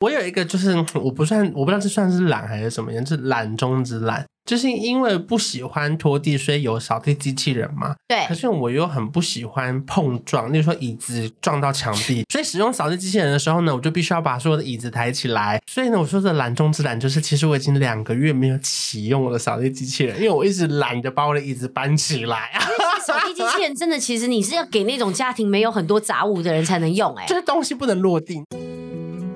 我有一个，就是 我不算，我不知道这算是懒还是什么样，是懒中之懒，就是因为不喜欢拖地，所以有扫地机器人嘛。对。可是我又很不喜欢碰撞，例如说椅子撞到墙壁，所以使用扫地机器人的时候呢，我就必须要把所有的椅子抬起来。所以呢，我说的懒中之懒，就是其实我已经两个月没有启用我的扫地机器人，因为我一直懒得把我的椅子搬起来。扫地机器人真的，其实你是要给那种家庭没有很多杂物的人才能用，欸，哎，这 些东西不能落地。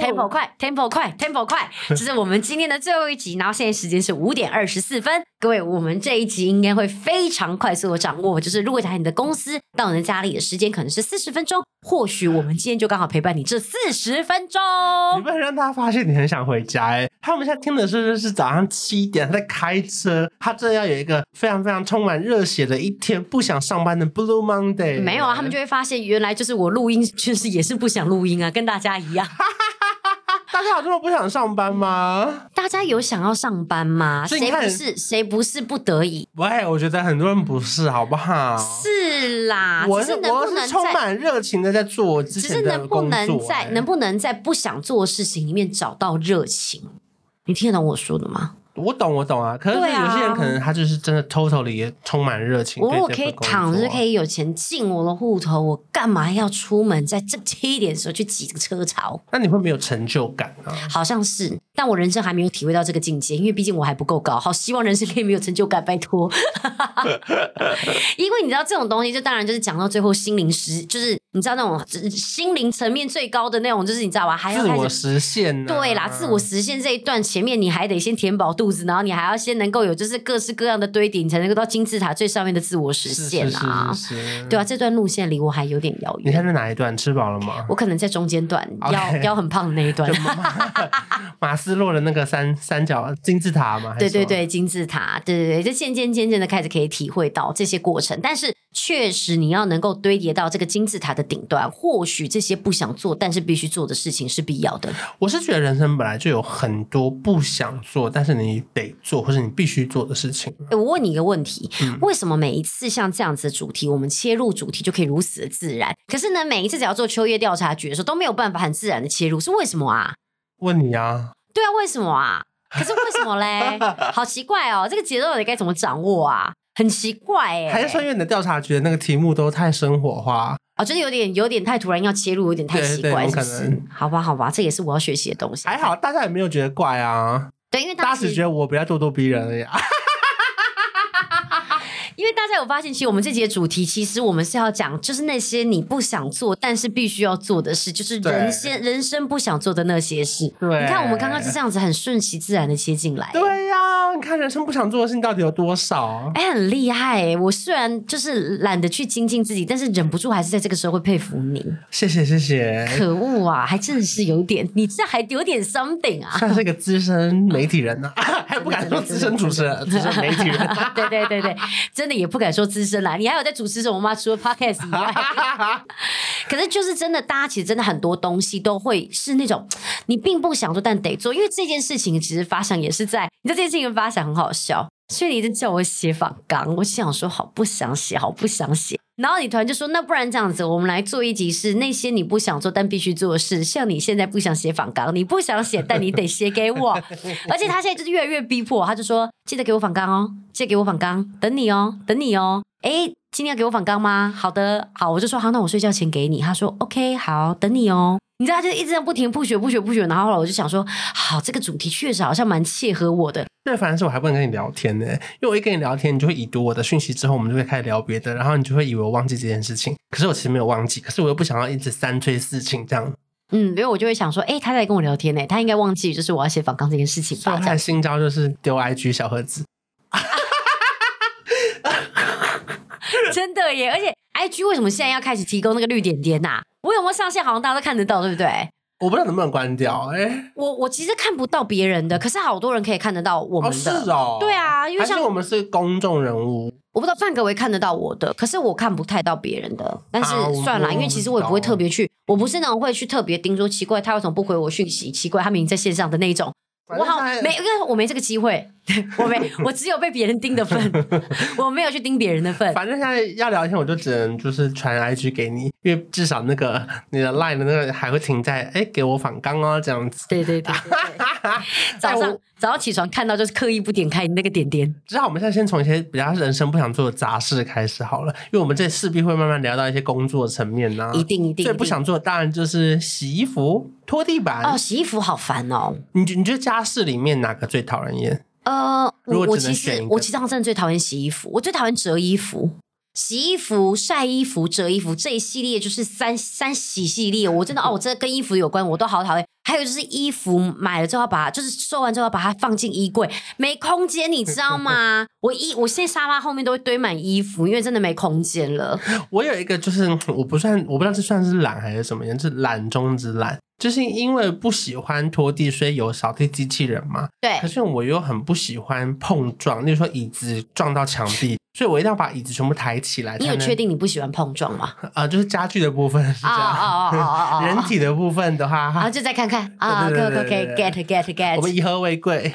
Tempo 快，Tempo 快，Tempo 快，这是我们今天的最后一集。然后现在时间是五点二十四分。各位，我们这一集应该会非常快速的掌握，就是如果在你的公司到你的家里的时间可能是四十分钟，或许我们今天就刚好陪伴你这四十分钟。你不能让大家发现你很想回家哎！他们现在听的是是早上七点，他在开车，他真的要有一个非常非常充满热血的一天，不想上班的 Blue Monday。没有啊，他们就会发现原来就是我录音，确实也是不想录音啊，跟大家一样。大家有这么不想上班吗？大家有想要上班吗？谁不是？谁不是不得已？喂，我觉得很多人不是，好不好？是啦，我是能不能是充满热情的在做之前的工作，只是能不能在能不能在不想做的事情里面找到热情？你听得懂我说的吗？我懂，我懂啊。可是有些人可能他就是真的 totally 充满热情。我我可以躺着可以有钱进我的户头，我干嘛要出门在这七点的时候去挤这个车潮？那你会没有成就感啊？好像是，但我人生还没有体会到这个境界，因为毕竟我还不够高。好，希望人生可以没有成就感，拜托。因为你知道这种东西，就当然就是讲到最后心灵实，就是你知道那种心灵层面最高的那种，就是你知道吧？还要自我实现、啊。对啦，自我实现这一段前面你还得先填饱肚子。然后你还要先能够有就是各式各样的堆叠，你才能够到金字塔最上面的自我实现啊！是是是对啊，这段路线离我还有点遥远。你看在哪一段？吃饱了吗？我可能在中间段腰腰很胖的那一段。马，马斯洛的那个三三角金字塔嘛？对对对，金字塔，对对对，就渐渐渐渐的开始可以体会到这些过程。但是确实，你要能够堆叠到这个金字塔的顶端，或许这些不想做但是必须做的事情是必要的。我是觉得人生本来就有很多不想做，但是你。得做或是你必须做的事情。我问你一个问题：嗯，为什么每一次像这样子的主题，我们切入主题就可以如此的自然？可是呢，每一次只要做秋叶调查局的时候，都没有办法很自然的切入，是为什么啊？问你啊？对啊，为什么啊？可是为什么嘞？好奇怪哦，这个节奏到底该怎么掌握啊？很奇怪哎，还是说因为你的调查局的那个题目都太生活化啊？就是有点有点太突然要切入，有点太奇怪，是不是？可能。好吧，好吧，这也是我要学习的东西。还好，大家也没有觉得怪啊。对，因为大家只觉得我不要咄咄逼人而已。因为大家有发现，其实我们这节主题，其实我们是要讲，就是那些你不想做，但是必须要做的事，就是人生人生不想做的那些事。对，你看我们刚刚是这样子很顺其自然的切进来。对呀、啊，你看人生不想做的事情到底有多少？哎，很厉害哎！我虽然就是懒得去精进自己，但是忍不住还是在这个时候会佩服你。谢谢谢谢。可恶啊，还真的是有点，你这还有点 something 啊，算是一个资深媒体人呢、啊，还不敢说资深主持人，资深媒体人。对对对对，真。真的也不敢说资深啦，你还有在主持什么吗？除了 podcast 以外，可是就是真的，大家其实真的很多东西都会是那种你并不想做，但得做。因为这件事情其实发想也是在，你知道这件事情发想很好笑，所以你一直叫我写访纲，我想说好不想写，好不想写。然后你突然就说，那不然这样子，我们来做一集是那些你不想做但必须做的事。像你现在不想写访纲，你不想写，但你得写给我。而且他现在就是越来越逼迫，他就说记得给我访纲哦，记得给我访纲，等你哦，等你哦。诶，今天要给我访刚吗？好的，好，我就说好，那我睡觉前给你。他说 OK，好，等你哦。你知道，他就一直在不停不学不学不学，然后后来我就想说，好，这个主题确实好像蛮切合我的。对，反正是我还不能跟你聊天呢，因为我一跟你聊天，你就会已读我的讯息之后，我们就会开始聊别的，然后你就会以为我忘记这件事情。可是我其实没有忘记，可是我又不想要一直三催四请这样。嗯，所以我就会想说，哎，他在跟我聊天呢，他应该忘记就是我要写访纲这件事情吧？他的新招就是丢 IG 小盒子，真的耶！而且 IG 为什么现在要开始提供那个绿点点呐、啊？我有没有上线？好像大家都看得到，对不对？我不知道能不能关掉。哎、欸，我我其实看不到别人的，可是好多人可以看得到我们的。哦是哦，对啊，因为像我们是公众人物，我不知道范格维看得到我的，可是我看不太到别人的。但是算了，因为其实我也不会特别去，我不是那种会去特别盯说奇怪他为什么不回我讯息，奇怪他明明在线上的那一种。我好没，因为我没这个机会，我没，我只有被别人盯的份，我没有去盯别人的份。反正现在要聊天，我就只能就是传 IG 给你，因为至少那个你的 Line 的那个还会停在哎、欸，给我反刚哦这样子。对对对，早上早上起床看到就是刻意不点开你那个点点。至少我们现在先从一些比较人生不想做的杂事开始好了，因为我们这势必会慢慢聊到一些工作层面呐、啊。一定一定。最不想做的当然就是洗衣服、拖地板。哦，洗衣服好烦哦。你你觉得家事里面哪个最讨人厌？呃，我我其实我其实真的最讨厌洗衣服，我最讨厌折衣服。洗衣服、晒衣服、折衣服这一系列就是三三洗系列，我真的哦，我真的跟衣服有关，我都好讨厌。还有就是衣服买了之后把它，就是收完之后把它放进衣柜，没空间，你知道吗？我衣我现在沙发后面都会堆满衣服，因为真的没空间了。我有一个就是我不算，我不知道这算是懒还是什么样，是懒中之懒。就是因为不喜欢拖地，所以有扫地机器人嘛。对。可是我又很不喜欢碰撞，例如说椅子撞到墙壁，所以我一定要把椅子全部抬起来。你有确定你不喜欢碰撞吗？啊、呃，就是家具的部分是这样。哦。人体的部分的话，啊，就再看看啊，可可可以 get get get。我们以和为贵。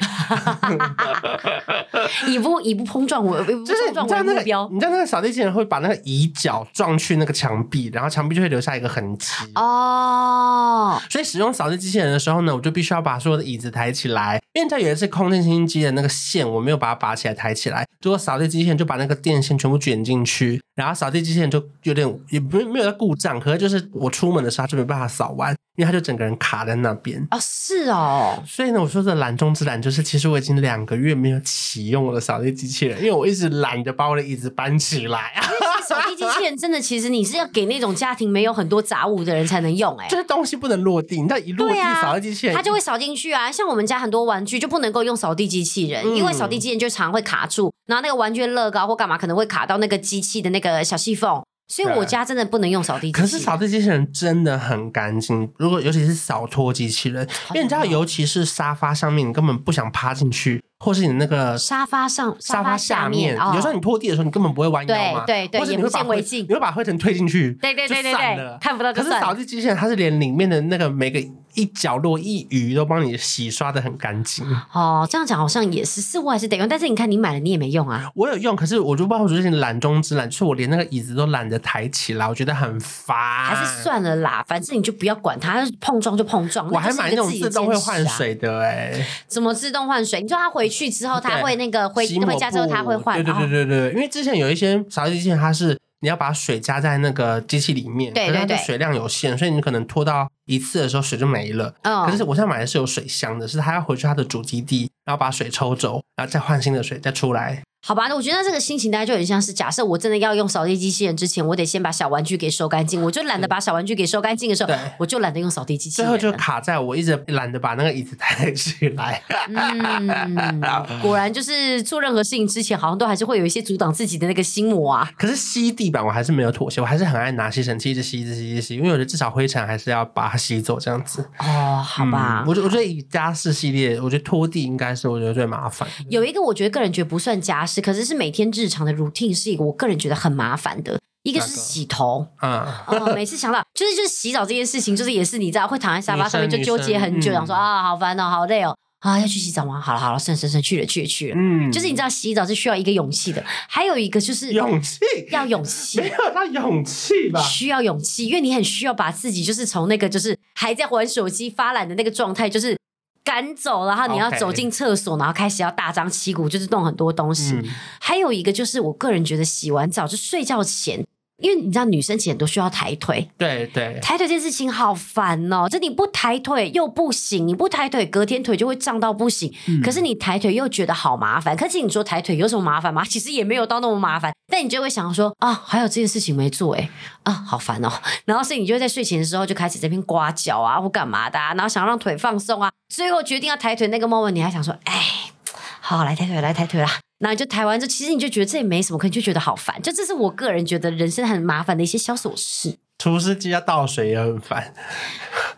以不以不碰撞为，就是你知道那个，你知道那个扫地机器人会把那个椅脚撞去那个墙壁，然后墙壁就会留下一个痕迹。哦。所以使用扫地机器人的时候呢，我就必须要把所有的椅子抬起来。因为它有一次空气清新机的那个线，我没有把它拔起来抬起来，结果扫地机器人就把那个电线全部卷进去，然后扫地机器人就有点也没没有在故障，可是就是我出门的时候它就没办法扫完，因为它就整个人卡在那边。哦，是哦。所以呢，我说的懒中之懒就是，其实我已经两个月没有启用我的扫地机器人，因为我一直懒得把我的椅子搬起来。扫地机器人真的，其实你是要给那种家庭没有很多杂物的人才能用，欸，哎，就是东西不能落地，你知道一落地扫地机器人，它就会扫进去啊。像我们家很多玩具就不能够用扫地机器人，嗯，因为扫地机器人就常会卡住，然后那个玩具乐高或干嘛可能会卡到那个机器的那个小细缝。所以我家真的不能用扫地机器人。可是扫地机器人真的很干净，如果尤其是扫拖机器人，因为你知道，尤其是沙发上面，你根本不想趴进去，或是你那个沙发上、沙发下面，有时候你拖地的时候，你根本不会弯腰嘛，对对对，或者你会把灰，你会把灰尘推进去，对对对对对，看不到。可是扫地机器人它是连里面的那个每个一角落一隅都帮你洗刷的很干净。哦，这样讲好像也是，似乎还是得用。但是你看，你买了你也没用啊。我有用，可是我就不知道我最近懒中之懒，就是我连那个椅子都懒得抬起来。我觉得很烦，还是算了啦，反正你就不要管它，碰撞就碰撞。我还买那种自动会换水的哎、欸，怎么自动换水？你说它回去之后，它会那个回回家之后它会换？对对对对对，因为之前有一些扫地机器人，它是你要把水加在那个机器里面，对对对，水量有限，所以你可能拖到一次的时候水就没了。嗯，可是我现在买的是有水箱的，是它要回去它的主基地，然后把水抽走，然后再换新的水再出来。好吧，那我觉得这个心情大概就很像是，假设我真的要用扫地机器人之前，我得先把小玩具给收干净。我就懒得把小玩具给收干净的时候，我就懒得用扫地机器人。最后就卡在我一直懒得把那个椅子抬起来。嗯，果然就是做任何事情之前，好像都还是会有一些阻挡自己的那个心魔啊。可是吸地板我还是没有妥协，我还是很爱拿吸尘器一直吸、一直吸、一直吸，因为我觉得至少灰尘还是要把它吸走这样子。哦，好吧。嗯、我觉得我觉得以家事系列，我觉得拖地应该是我觉得最麻烦。有一个我觉得个人觉得不算家事，可是是每天。日常的 routine 是一个我个人觉得很麻烦的，一个是洗头，嗯，哦，每次想到就是就是洗澡这件事情，就是也是你知道会躺在沙发上面就纠结很久，想说啊好烦哦，好累哦，啊要去洗澡吗？好了好了，算了算了，去了去了去了，嗯，就是你知道洗澡是需要一个勇气的，还有一个就是勇气，要勇气，没有那勇气吧？需要勇气，因为你很需要把自己就是从那个就是还在玩手机发懒的那个状态，就是。赶走，然后你要走进厕所，然后开始要大张旗鼓，就是弄很多东西。嗯。还有一个就是，我个人觉得洗完澡就睡觉前。因为你知道女生其实都需要抬腿，对对，抬腿这件事情好烦哦。这你不抬腿又不行，你不抬腿隔天腿就会胀到不行。嗯。可是你抬腿又觉得好麻烦。可是你说抬腿有什么麻烦吗？其实也没有到那么麻烦。但你就会想说啊，还有这件事情没做哎，啊，好烦哦。然后所以你就会在睡前的时候就开始这边刮脚啊或干嘛的啊，然后想让腿放松啊。最后决定要抬腿那个 moment，你还想说，哎，好，好来抬腿来抬腿啦。那就抬完之后，其实你就觉得这也没什么，可你就觉得好烦。就这是我个人觉得人生很麻烦的一些小琐事。除湿机要倒水也很烦。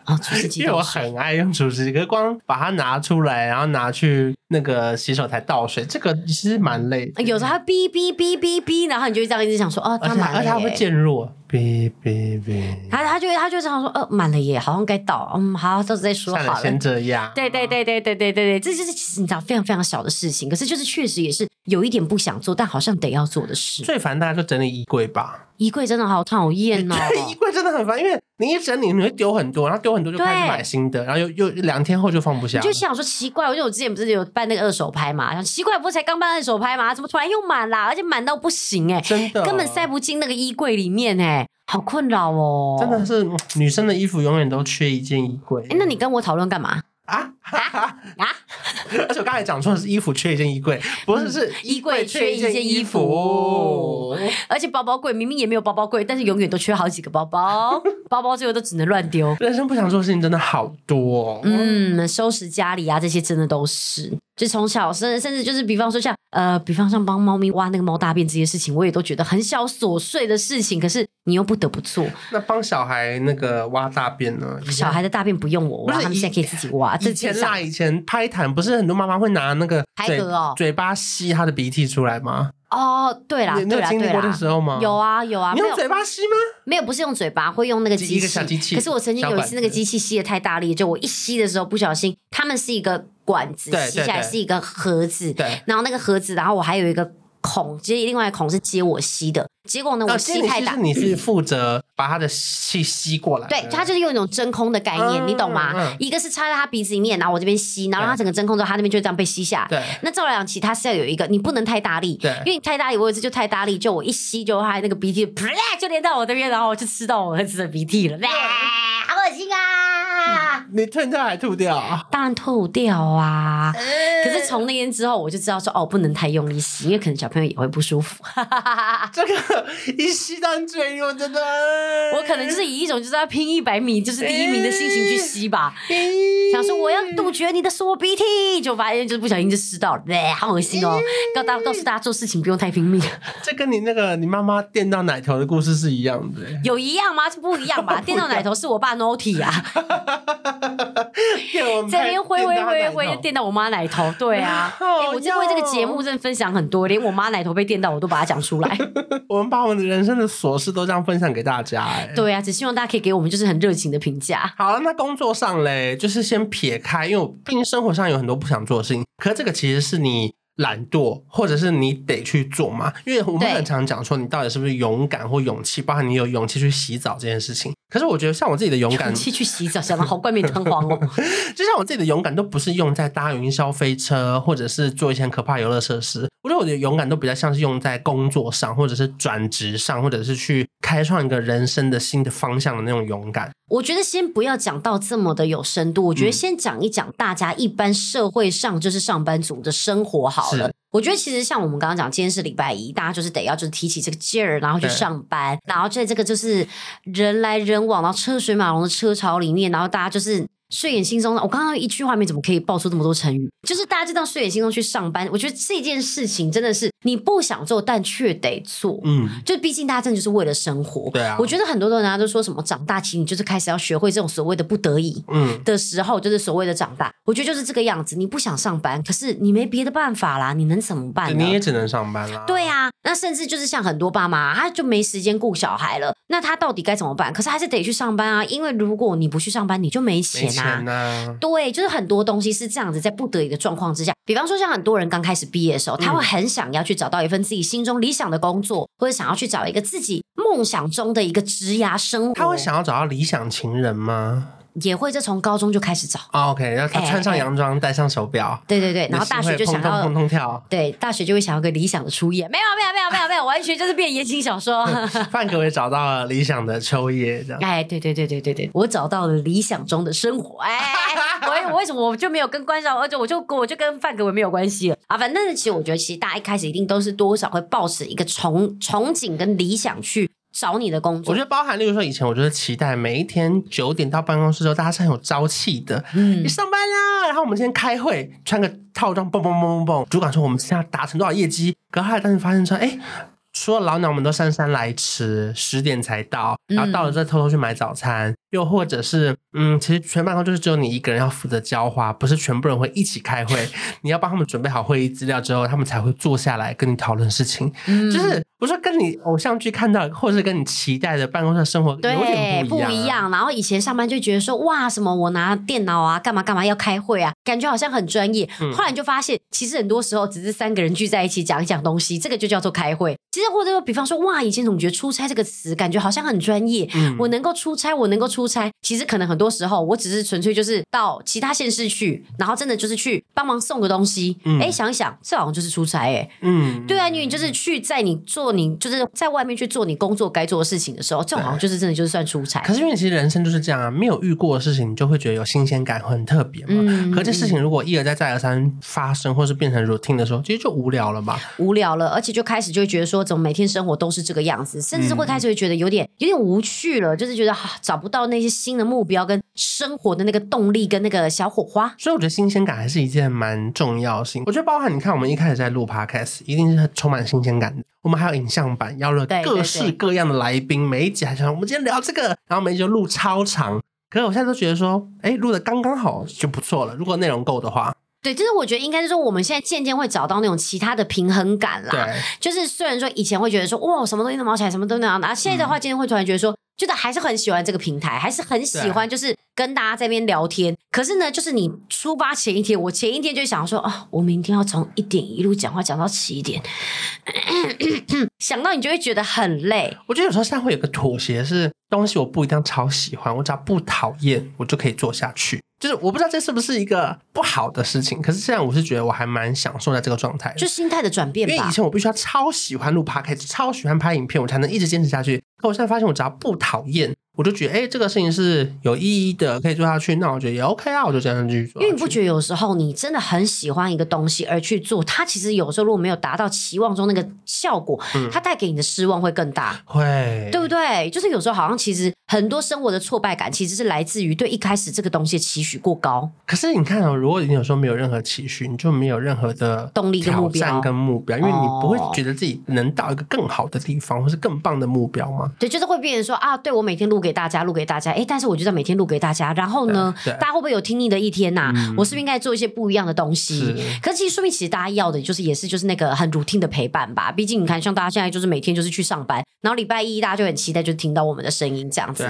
啊，除湿机，因为我很爱用除湿机，可是光把它拿出来，然后拿去那个洗手台倒水，这个其实蛮累的。有时候它哔哔哔哔哔，然后你就会这样一直想说，哦，它满了，而且它会渐弱，哔哔哔。它它就它就这样说，呃，满了耶，好像该倒，嗯，好，到时候再说好了。先这样。对对对对对对对对，这就是其实你知道非常非常小的事情，可是就是确实也是有一点不想做，但好像得要做的事。最烦大家就整理衣柜吧。衣柜真的好讨厌哦！衣柜真的很烦，因为你一整理你会丢很多，然后丢很多就开始买新的，然后又又两天后就放不下。就想说奇怪，因为我之前不是有办那个二手拍嘛，想奇怪，不是才刚办二手拍嘛，怎么突然又满啦？而且满到不行哎、欸，真的根本塞不进那个衣柜里面哎、欸，好困扰哦！真的是女生的衣服永远都缺一件衣柜。哎，那你跟我讨论干嘛？啊啊啊！而且我刚才讲错的是衣服缺一件衣柜，不是是衣柜缺一件衣服。而且包包柜明明也没有包包柜，但是永远都缺好几个包包，包包最后都只能乱丢。人生不想做的事情真的好多哦。嗯，收拾家里啊，这些真的都是。就从小甚甚至就是，比方说像呃，比方像帮猫咪挖那个猫大便这些事情，我也都觉得很小琐碎的事情，可是你又不得不做。那帮小孩那个挖大便呢？小孩的大便不用我挖，他们现在可以自己挖。以前啦，以前拍痰不是很多妈妈会拿那个嘴哦，嘴巴吸他的鼻涕出来吗？哦，对啦，对啦，经历过的时候吗？有啊，有啊。你用嘴巴吸吗？没有，不是用嘴巴，会用那个机器。小机器。可是我曾经有一次，那个机器吸的太大力，就我一吸的时候不小心，他们是一个管子，吸下来是一个盒子，对。然后那个盒子，然后我还有一个。孔其实另外一个孔是接我吸的，结果呢，我吸太大。你是负责把他的气吸过来。对，他就是用一种真空的概念，你懂吗？一个是插在他鼻子里面，然后我这边吸，然后让他整个真空之后，他那边就这样被吸下。对。那照来讲，其他是要有一个，你不能太大力。对。因为你太大力，我有一次就太大力，就我一吸就他那个鼻涕噗就连到我这边，然后我就吃到我儿子的鼻涕了，好恶心啊！你吞掉还吐掉？当然吐掉啊！可是从那天之后，我就知道说哦，不能太用力吸，因为可能小朋友也会不舒服。这个一吸到嘴，我真的，我可能就是以一种就是要拼一百米，就是第一名的心情去吸吧。想说我要杜绝你的所鼻涕，就发现就是不小心就吸到了，好恶心哦！告大告诉大家做事情不用太拼命。这跟你那个你妈妈电到奶头的故事是一样的。有一样吗？这不一样吧？电到奶头是我爸 Naughty 啊，这边挥挥挥挥电到我妈奶头。对啊，欸、我真的为这个节目真的分享很多，连我妈奶头被电到，我都把它讲出来。我们把我们的人生的琐事都这样分享给大家，哎，对啊，只希望大家可以给我们就是很热情的评价。好了，那工作上嘞，就是先撇开，因为我毕竟生活上有很多不想做的事情，可是这个其实是你。懒惰，或者是你得去做嘛？因为我们很常讲说，你到底是不是勇敢或勇气，包含你有勇气去洗澡这件事情。可是我觉得，像我自己的勇敢，勇气去洗澡，想的好冠冕堂皇哦。就像我自己的勇敢，都不是用在搭云霄飞车，或者是做一些很可怕游乐设施。我觉得我的勇敢都比较像是用在工作上，或者是转职上，或者是去开创一个人生的新的方向的那种勇敢。我觉得先不要讲到这么的有深度，我觉得先讲一讲大家一般社会上就是上班族的生活好了。我觉得其实像我们刚刚讲，今天是礼拜一，大家就是得要就是提起这个劲儿，然后去上班，然后在这个就是人来人往，然后车水马龙的车潮里面，然后大家就是。睡眼惺忪的，我刚刚一句话里面怎么可以爆出这么多成语？就是大家知道睡眼惺忪去上班，我觉得这件事情真的是你不想做，但却得做。嗯，就毕竟大家真的就是为了生活。对啊，我觉得很多人家都说什么长大其实，你就是开始要学会这种所谓的不得已，嗯的时候，就是所谓的长大。我觉得就是这个样子，你不想上班，可是你没别的办法啦，你能怎么办呢？你也只能上班啦。对啊，那甚至就是像很多爸妈，他就没时间顾小孩了，那他到底该怎么办？可是还是得去上班啊，因为如果你不去上班，你就没钱啊。钱啊对，就是很多东西是这样子，在不得已的状况之下，比方说像很多人刚开始毕业的时候，他会很想要去找到一份自己心中理想的工作，或者想要去找一个自己梦想中的一个职涯生活。他会想要找到理想情人吗？也会，就从高中就开始找。Oh, OK，然后他穿上洋装，戴上手表。对对对，然后大学就想要砰砰砰跳。对，大学就会想要个理想的初夜。没有没有没有没有没有，完全就是变言情小说。范可为找到了理想的秋夜，这样。哎，对对对对对对，我找到了理想中的生活。哎，我 我为什么我就没有跟关少，而且我就我就跟范可为没有关系了啊？反正其实我觉得，其实大家一开始一定都是多少会抱持一个憧憧憬跟理想去。找你的工作，我觉得包含，例如说以前，我就是期待每一天九点到办公室之后，大家是很有朝气的。嗯，你上班啦，然后我们今天开会，穿个套装，蹦蹦蹦蹦蹦。主管说我们现在达成多少业绩，可后来当时发现说，哎。说老鸟们都姗姗来迟，十点才到，然后到了再偷偷去买早餐，嗯、又或者是嗯，其实全办公就是只有你一个人要负责浇花，不是全部人会一起开会，你要帮他们准备好会议资料之后，他们才会坐下来跟你讨论事情，嗯、就是。不是跟你偶像剧看到，或者是跟你期待的办公室生活有点不一样，啊，对，不一样。然后以前上班就觉得说，哇，什么我拿电脑啊，干嘛干嘛要开会啊，感觉好像很专业。嗯、后来你就发现，其实很多时候只是三个人聚在一起讲一讲东西，这个就叫做开会。其实或者说，比方说，哇，以前总觉得出差这个词感觉好像很专业。嗯、我能够出差，我能够出差，其实可能很多时候我只是纯粹就是到其他县市去，然后真的就是去帮忙送个东西。哎、嗯，想一想，这好像就是出差哎、欸。嗯，对啊，因为你就是去在你做你就是在。外面去做你工作该做的事情的时候，这好像就是真的就是算出差。可是因为其实人生就是这样啊，没有遇过的事情，你就会觉得有新鲜感，很特别嘛。嗯、可这事情如果一而再再而三发生，或是变成 routine 的时候，其实就无聊了嘛。无聊了，而且就开始就会觉得说，怎么每天生活都是这个样子，甚至会开始会觉得有点有点无趣了，就是觉得找不到那些新的目标跟生活的那个动力跟那个小火花。所以我觉得新鲜感还是一件蛮重要性。我觉得包含你看，我们一开始在录 podcast，一定是充满新鲜感的。我们还有影像版，邀了各式各样的来宾，每一集还想我们今天聊这个，然后每一集就录超长。可是我现在都觉得说，哎，录的刚刚好就不错了。如果内容够的话，对，就是我觉得应该是说，我们现在渐渐会找到那种其他的平衡感啦。对，就是虽然说以前会觉得说，哇，什么东西都毛起来，什么都那样，然后现在的话，今天会突然觉得说。觉得还是很喜欢这个平台，还是很喜欢，就是跟大家在那边聊天。可是呢，就是你出发前一天，我前一天就想说啊，我明天要从一点一路讲话讲到七点，想到你就会觉得很累。我觉得有时候现在会有个妥协，是东西我不一定要超喜欢，我只要不讨厌，我就可以做下去。就是我不知道这是不是一个不好的事情，可是现在我是觉得我还蛮享受在这个状态，就心态的转变吧。因为以前我必须要超喜欢录 podcast，超喜欢拍影片，我才能一直坚持下去。可我现在发现，我只要不讨讨厌我就觉得，哎、欸，这个事情是有意义的，可以做下去。那我觉得也 OK 啊，我就这样继续做。因为你不觉得有时候你真的很喜欢一个东西而去做，它其实有时候如果没有达到期望中那个效果，嗯、它带给你的失望会更大，会，对不对？就是有时候好像其实很多生活的挫败感，其实是来自于对一开始这个东西的期许过高。可是你看哦，如果你有时候没有任何期许，你就没有任何的动力跟目标跟目标，因为你不会觉得自己能到一个更好的地方，或是更棒的目标吗？对，就是会变成说啊，对我每天录给大家，录给大家。哎，但是我就在每天录给大家，然后呢，大家会不会有听腻的一天呐、啊？嗯、我是不是应该做一些不一样的东西？是可是其实说明，其实大家要的就是也是就是那个很 routine 的陪伴吧。毕竟你看，像大家现在就是每天就是去上班，然后礼拜一大家就很期待，就听到我们的声音这样子，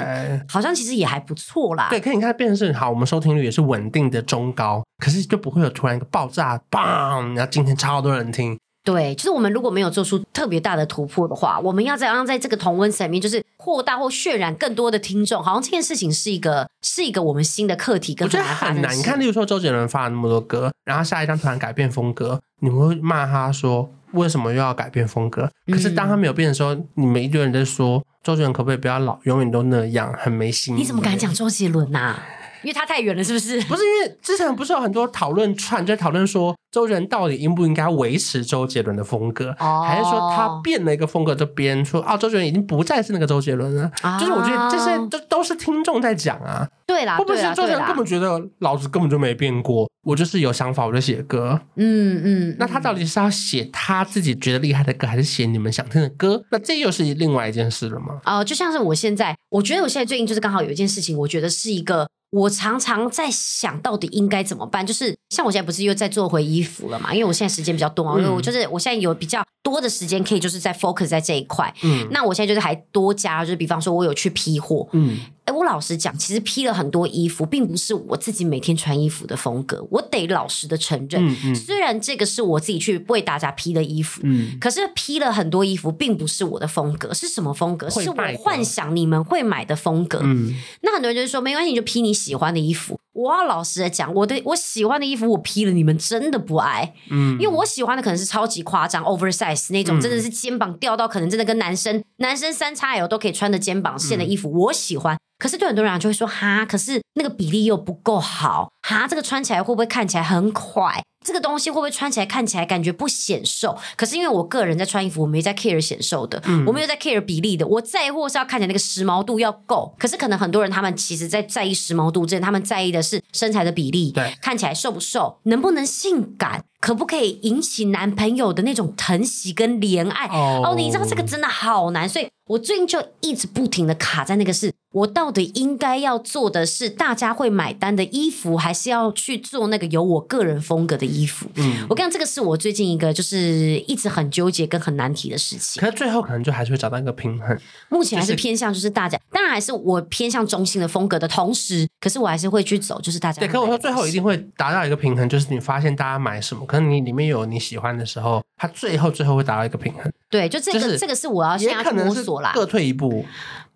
好像其实也还不错啦。对，可以你看变成是好，我们收听率也是稳定的中高，可是就不会有突然一个爆炸，砰！然后今天超多人听。对，就是我们如果没有做出特别大的突破的话，我们要怎样在这个同温层里面，就是扩大或渲染更多的听众？好像这件事情是一个是一个我们新的课题，跟我觉得很难。你看，例如说周杰伦发了那么多歌，然后下一张突然改变风格，你们会骂他说为什么又要改变风格？可是当他没有变的时候，嗯、你们一堆人在说周杰伦可不可以不要老，永远都那样，很没心。你怎么敢讲周杰伦呐、啊？因为他太远了，是不是？不是，因为之前不是有很多讨论串，就在讨论说周杰伦到底应不应该维持周杰伦的风格，哦、还是说他变了一个风格，就别人说啊，周杰伦已经不再是那个周杰伦了。啊、就是我觉得这些都都是听众在讲啊。对啦，会不会是周杰伦根本觉得老子根本就没变过？我就是有想法我就写歌。嗯嗯，那他到底是要写他自己觉得厉害的歌，还是写你们想听的歌？那这又是另外一件事了吗？哦、呃，就像是我现在，我觉得我现在最近就是刚好有一件事情，我觉得是一个。我常常在想到底应该怎么办，就是像我现在不是又在做回衣服了嘛？因为我现在时间比较多嘛，因为我就是我现在有比较多的时间可以就是在 focus 在这一块。嗯，那我现在就是还多加，就是比方说我有去批货。嗯。哎，我老实讲，其实批了很多衣服，并不是我自己每天穿衣服的风格。我得老实的承认，嗯嗯、虽然这个是我自己去为大家批的衣服，嗯、可是批了很多衣服，并不是我的风格。是什么风格？是我幻想你们会买的风格。嗯、那很多人就是说，没关系，你就批你喜欢的衣服。我要老实的讲，我的我喜欢的衣服，我批了，你们真的不爱。嗯，因为我喜欢的可能是超级夸张，oversize 那种，真的是肩膀掉到可能真的跟男生男生三叉 L 都可以穿的肩膀线的衣服，我喜欢。可是对很多人就会说哈，可是那个比例又不够好哈，这个穿起来会不会看起来很快？这个东西会不会穿起来看起来感觉不显瘦？可是因为我个人在穿衣服，我没在 care 显瘦的，嗯、我没有在 care 比例的，我在乎是要看起来那个时髦度要够。可是可能很多人他们其实在在意时髦度之前，他们在意的是身材的比例，对，看起来瘦不瘦，能不能性感。可不可以引起男朋友的那种疼惜跟怜爱？哦，oh. oh, 你知道这个真的好难，所以我最近就一直不停的卡在那个是，我到底应该要做的是大家会买单的衣服，还是要去做那个有我个人风格的衣服？嗯，我跟你讲，这个是我最近一个就是一直很纠结跟很难题的事情。可是最后可能就还是会找到一个平衡。目前还是偏向就是大家，就是、当然还是我偏向中性的风格的同时，可是我还是会去走就是大家。对，可我说最后一定会达到一个平衡，就是你发现大家买什么。可能你里面有你喜欢的时候，它最后最后会达到一个平衡。对，就这个这个是我要先要摸索啦。各退一步，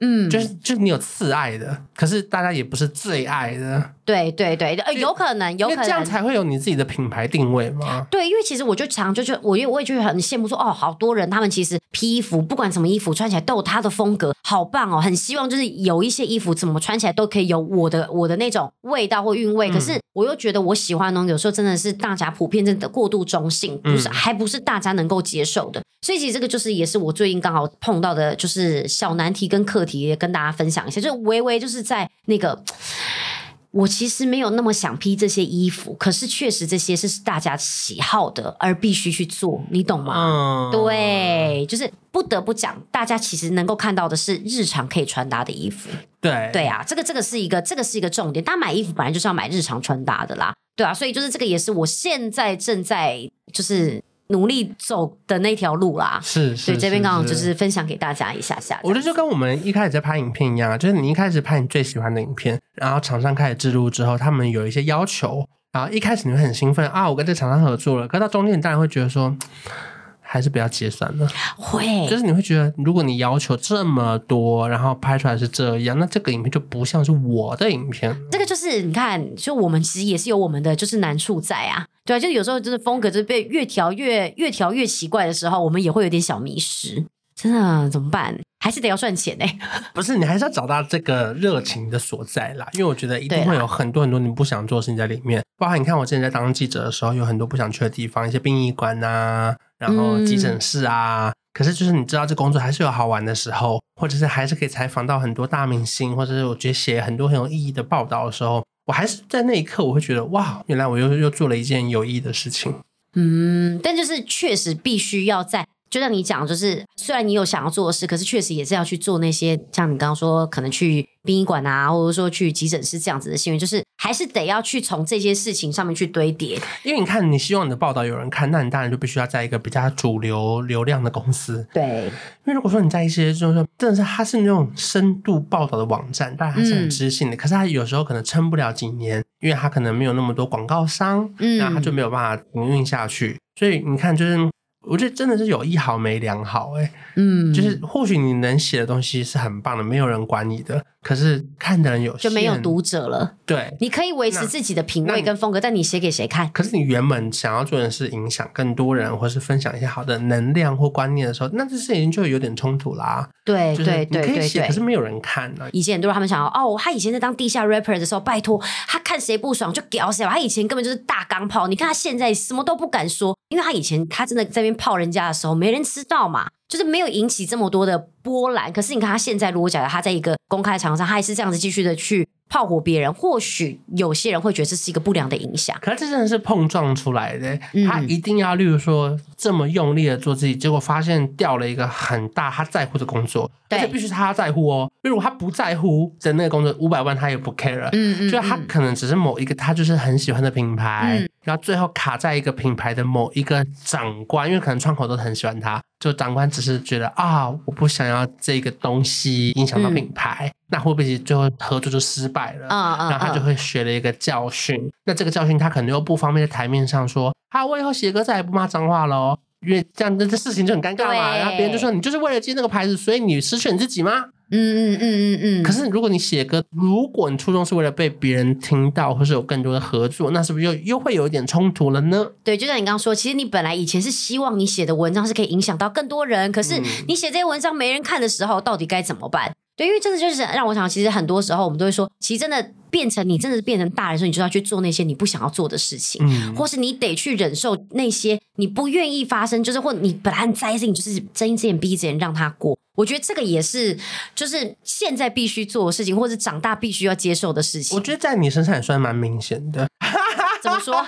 嗯，就是就是你有次爱的，可是大家也不是最爱的。对对对，呃，有可能，有可能这样才会有你自己的品牌定位吗？对，因为其实我就常就就我因为我也觉得很羡慕说，哦，好多人他们其实披衣服，不管什么衣服穿起来都有他的风格，好棒哦，很希望就是有一些衣服怎么穿起来都可以有我的我的那种味道或韵味。嗯、可是我又觉得我喜欢的东西有时候真的是大家普遍真的过度中性，不是、嗯、还不是大家能够接受的。所以其实这个就是也是我最近刚好碰到的，就是小难题跟课题，也跟大家分享一下，就是微微就是在那个。我其实没有那么想披这些衣服，可是确实这些是大家喜好的，而必须去做，你懂吗？嗯、对，就是不得不讲，大家其实能够看到的是日常可以穿搭的衣服。对，对啊，这个这个是一个，这个是一个重点。大家买衣服本来就是要买日常穿搭的啦，对啊，所以就是这个也是我现在正在就是。努力走的那条路啦，是，所以，这边刚好就是分享给大家一下下。我觉得就跟我们一开始在拍影片一样，就是你一开始拍你最喜欢的影片，然后厂商开始制录之后，他们有一些要求，然后一开始你会很兴奋啊，我跟这厂商合作了，可到中间你当然会觉得说。还是不要结算了。会，就是你会觉得，如果你要求这么多，然后拍出来是这样，那这个影片就不像是我的影片。这个就是你看，就我们其实也是有我们的就是难处在啊，对啊，就有时候就是风格就是被越调越越调越奇怪的时候，我们也会有点小迷失。真的怎么办？还是得要赚钱呢？不是，你还是要找到这个热情的所在啦。因为我觉得一定会有很多很多你不想做的事情在里面。包括你看，我之前在当记者的时候，有很多不想去的地方，一些殡仪馆呐。然后急诊室啊，嗯、可是就是你知道这工作还是有好玩的时候，或者是还是可以采访到很多大明星，或者是我觉得写很多很有意义的报道的时候，我还是在那一刻我会觉得哇，原来我又又做了一件有意义的事情。嗯，但就是确实必须要在。就像你讲，就是虽然你有想要做的事，可是确实也是要去做那些像你刚刚说，可能去殡仪馆啊，或者说去急诊室这样子的新闻，就是还是得要去从这些事情上面去堆叠。因为你看，你希望你的报道有人看，那你当然就必须要在一个比较主流流量的公司。对，因为如果说你在一些就是说，真的是它是那种深度报道的网站，但还是很知性的，嗯、可是它有时候可能撑不了几年，因为它可能没有那么多广告商，嗯，那它就没有办法营运下去。所以你看，就是。我觉得真的是有一好没两好哎，嗯，就是或许你能写的东西是很棒的，没有人管你的，可是看的人有就没有读者了。对，你可以维持自己的品味跟风格，但你写给谁看？可是你原本想要做的是影响更多人，或是分享一些好的能量或观念的时候，那这事情就有点冲突啦。对对对对对，可是没有人看呢。以前很多人他们想要哦，他以前在当地下 rapper 的时候，拜托他看谁不爽就屌谁，他以前根本就是大钢炮，你看他现在什么都不敢说，因为他以前他真的在那边泡人家的时候。没人知道嘛，就是没有引起这么多的波澜。可是你看他现在，如果假如他在一个公开场上，他还是这样子继续的去。炮火别人，或许有些人会觉得这是一个不良的影响。可是这真的是碰撞出来的，嗯、他一定要，例如说这么用力的做自己，结果发现掉了一个很大他在乎的工作，对而且必须他在乎哦。如果他不在乎的那个工作，五百万他也不 care。嗯嗯，就他可能只是某一个他就是很喜欢的品牌，嗯、然后最后卡在一个品牌的某一个长官，因为可能窗口都很喜欢他，就长官只是觉得啊，我不想要这个东西影响到品牌。嗯那会不会最后合作就失败了？嗯嗯，然后他就会学了一个教训。那这个教训他可能又不方便在台面上说，好，我以后写歌再也不骂脏话了，因为这样这这事情就很尴尬嘛。然后别人就说，你就是为了接那个牌子，所以你失去你自己吗？嗯嗯嗯嗯嗯。可是如果你写歌，如果你初衷是为了被别人听到，或是有更多的合作，那是不是又又会有一点冲突了呢？对，就像你刚刚说，其实你本来以前是希望你写的文章是可以影响到更多人，可是你写这些文章没人看的时候，到底该怎么办？对，因为真的就是让我想，其实很多时候我们都会说，其实真的变成你真的是变成大人的时候，你就要去做那些你不想要做的事情，嗯，或是你得去忍受那些你不愿意发生，就是或你本来很在意的事情，就是睁一只眼闭一只眼让他过。我觉得这个也是，就是现在必须做的事情，或者长大必须要接受的事情。我觉得在你身上也算蛮明显的。怎么说？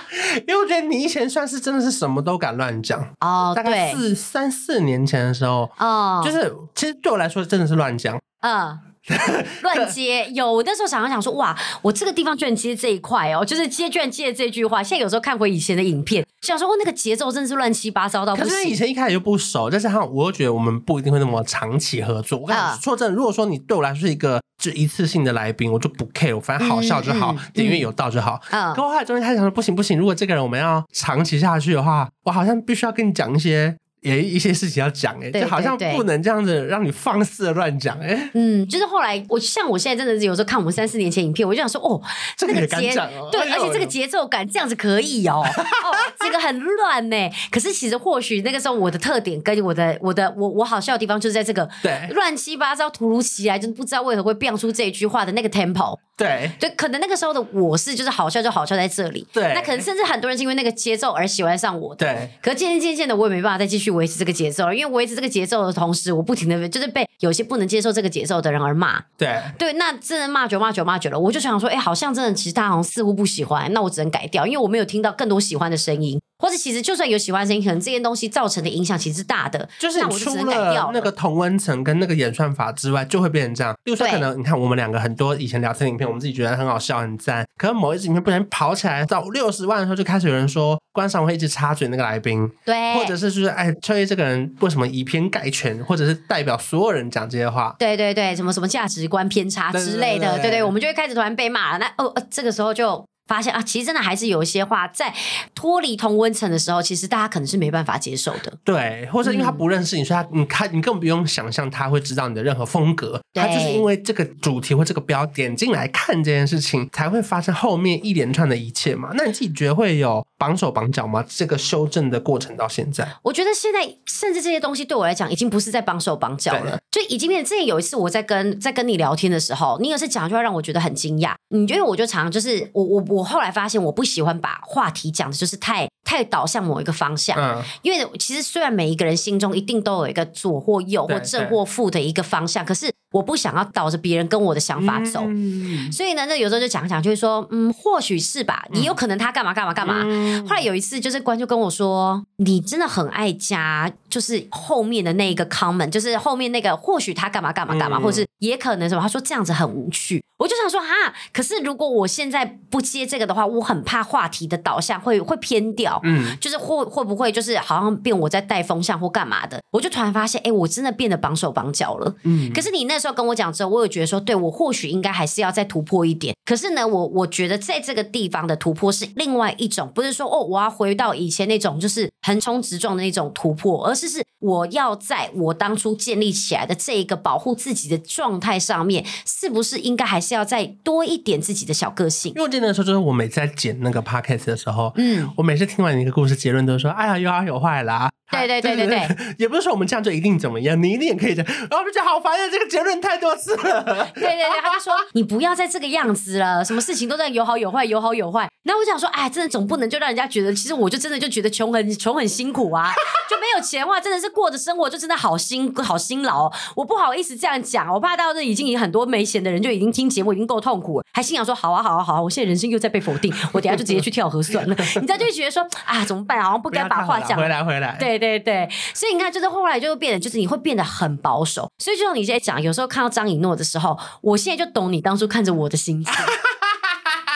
因为我觉得你以前算是真的是什么都敢乱讲哦。大概四三四年前的时候，哦，就是其实对我来说真的是乱讲。嗯。乱接有那时候想要想说哇，我这个地方居然接这一块哦，就是接居然接这句话。现在有时候看回以前的影片，想说哦，那个节奏真的是乱七八糟到不行。可是以前一开始就不熟，但是哈我又觉得我们不一定会那么长期合作。我跟你说真的，如果说你对我来说是一个就一次性的来宾，我就不 care，反正好笑就好，点阅有到就好。嗯，可我后来中间开始想说不行不行，如果这个人我们要长期下去的话，我好像必须要跟你讲一些。也一些事情要讲哎、欸，就好像不能这样子让你放肆的乱讲哎。嗯，就是后来我像我现在真的是有时候看我们三四年前影片，我就想说哦，这个也敢讲哦，对，而且这个节奏感这样子可以哦，哦，这个很乱呢。可是其实或许那个时候我的特点跟我的我的我我好笑的地方就是在这个对乱七八糟突如其来，就是不知道为何会变出这一句话的那个 tempo。对对，可能那个时候的我是就是好笑就好笑在这里。对，那可能甚至很多人是因为那个节奏而喜欢上我的。对，可是渐渐渐渐的我也没办法再继续维持这个节奏，因为维持这个节奏的同时，我不停的就是被有些不能接受这个节奏的人而骂。对对，那真的骂久骂久骂久了，我就想说，哎，好像真的其实他好像似乎不喜欢，那我只能改掉，因为我没有听到更多喜欢的声音。或者其实就算有喜欢的声音，可能这件东西造成的影响其实是大的。就是你除了那个同温层跟那个演算法之外，就会变成这样。比如说，可能你看我们两个很多以前聊天影片，我们自己觉得很好笑很赞，可能某一支影片不小心跑起来到六十万的时候，就开始有人说观赏会一直插嘴那个来宾，对，或者是就是哎，秋叶这个人为什么以偏概全，或者是代表所有人讲这些话？对对对，什么什么价值观偏差之类的，对对，对，对，对对，我们就会开始突然被骂了。那哦，这个时候就。发现啊，其实真的还是有一些话，在脱离同温层的时候，其实大家可能是没办法接受的。对，或者因为他不认识你，所以他你看你根本不用想象他会知道你的任何风格。他就是因为这个主题或这个标点进来看这件事情，才会发生后面一连串的一切嘛。那你自己觉得会有绑手绑脚吗？这个修正的过程到现在，我觉得现在甚至这些东西对我来讲，已经不是在绑手绑脚了，就已经变成。之前有一次我在跟在跟你聊天的时候，你有次讲就会让我觉得很惊讶。你觉得我就常常就是我我我后来发现我不喜欢把话题讲的就是太太导向某一个方向，嗯，因为其实虽然每一个人心中一定都有一个左或右或正或负的一个方向，可是我不想要导着别人跟我的想法走，嗯、所以呢，那有时候就讲讲，就会说，嗯，或许是吧，也有可能他干嘛干嘛干嘛。嗯、后来有一次，就是观就跟我说，你真的很爱加，就是后面的那一个 comment，就是后面那个或许他干嘛干嘛干嘛，嗯、或者是也可能什么，他说这样子很无趣，我就想说哈，可是如果我现在不接这个的话，我很怕话题的导向会会偏掉。嗯，就是会会不会就是好像变我在带风向或干嘛的，我就突然发现，哎、欸，我真的变得绑手绑脚了。嗯，可是你那时候跟我讲之后，我有觉得说，对，我或许应该还是要再突破一点。可是呢，我我觉得在这个地方的突破是另外一种，不是说哦，我要回到以前那种就是横冲直撞的那种突破，而是是我要在我当初建立起来的这一个保护自己的状态上面，是不是应该还是要再多一点自己的小个性？因为我记得那时候就是我每次在剪那个 podcast 的时候，嗯，我每次听完。一个故事结论都说，哎呀，又好有坏啦。对对对对对，也不是说我们这样就一定怎么样，你一定也可以这样。然后我就觉得好烦呀，这个结论太多次了。对对对，他就说你不要再这个样子了，什么事情都在有好有坏，有好有坏。那我想说，哎，真的总不能就让人家觉得，其实我就真的就觉得穷很穷很 辛苦啊，就没有钱的话，真的是过着生活就真的好辛好辛劳。我不好意思这样讲，我怕到这已经很多没钱的人就已经听节目已经够痛苦了，还心想说好啊好啊好啊，我现在人生又在被否定，我等下就直接去跳河算了。你知道就会觉得说啊，怎么办？好像不该把话讲回来回来。对对对对。所以你看，就是后来就会变得，就是你会变得很保守。所以就像你现在讲，有时候看到张以诺的时候，我现在就懂你当初看着我的心情。